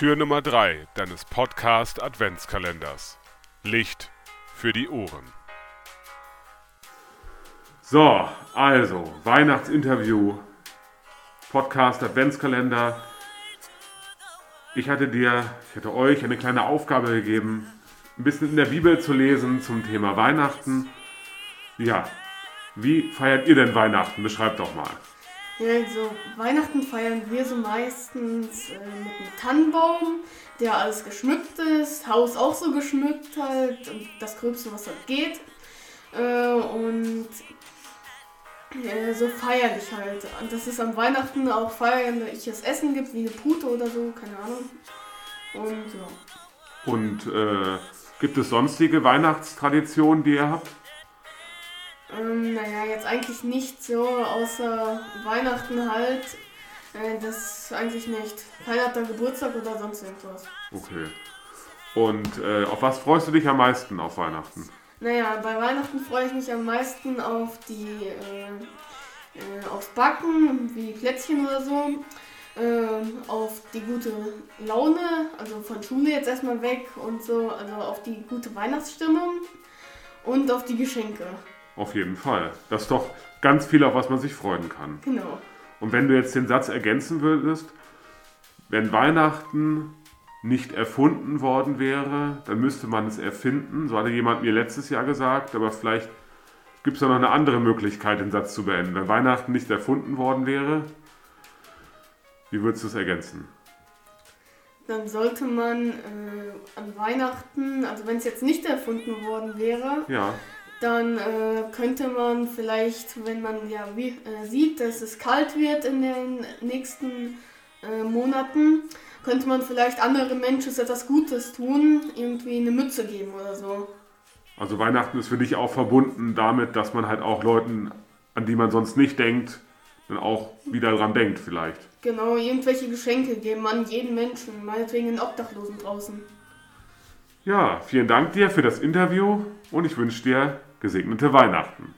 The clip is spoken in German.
Tür Nummer 3 deines Podcast Adventskalenders. Licht für die Ohren. So, also, Weihnachtsinterview, Podcast Adventskalender. Ich hatte dir, ich hatte euch eine kleine Aufgabe gegeben, ein bisschen in der Bibel zu lesen zum Thema Weihnachten. Ja, wie feiert ihr denn Weihnachten? Beschreibt doch mal. Also Weihnachten feiern wir so meistens äh, mit einem Tannenbaum, der alles geschmückt ist, Haus auch so geschmückt halt und das Gröbste, was halt geht. Äh, und äh, so feierlich halt. Und das ist am Weihnachten auch feierliches Essen gibt, wie eine Pute oder so, keine Ahnung. Und ja. Und äh, gibt es sonstige Weihnachtstraditionen, die ihr habt? Ähm, naja, jetzt eigentlich nicht so, außer Weihnachten halt. Äh, das eigentlich nicht. Da Geburtstag oder sonst irgendwas. Okay. Und äh, auf was freust du dich am meisten auf Weihnachten? Naja, bei Weihnachten freue ich mich am meisten auf die äh, äh, aufs Backen, wie Plätzchen oder so. Äh, auf die gute Laune, also von Schule jetzt erstmal weg und so, also auf die gute Weihnachtsstimmung und auf die Geschenke. Auf jeden Fall. Das ist doch ganz viel, auf was man sich freuen kann. Genau. Und wenn du jetzt den Satz ergänzen würdest, wenn Weihnachten nicht erfunden worden wäre, dann müsste man es erfinden. So hatte jemand mir letztes Jahr gesagt, aber vielleicht gibt es da noch eine andere Möglichkeit, den Satz zu beenden. Wenn Weihnachten nicht erfunden worden wäre, wie würdest du es ergänzen? Dann sollte man äh, an Weihnachten, also wenn es jetzt nicht erfunden worden wäre, Ja, dann äh, könnte man vielleicht, wenn man ja wie, äh, sieht, dass es kalt wird in den nächsten äh, Monaten, könnte man vielleicht anderen Menschen etwas Gutes tun, irgendwie eine Mütze geben oder so. also Weihnachten ist für dich auch verbunden damit, dass man halt auch Leuten, an die man sonst nicht denkt, dann auch wieder dran denkt vielleicht. Genau, irgendwelche Geschenke geben an jeden Menschen, meinetwegen den Obdachlosen draußen. Ja, vielen Dank dir für das Interview und ich wünsche dir gesegnete Weihnachten.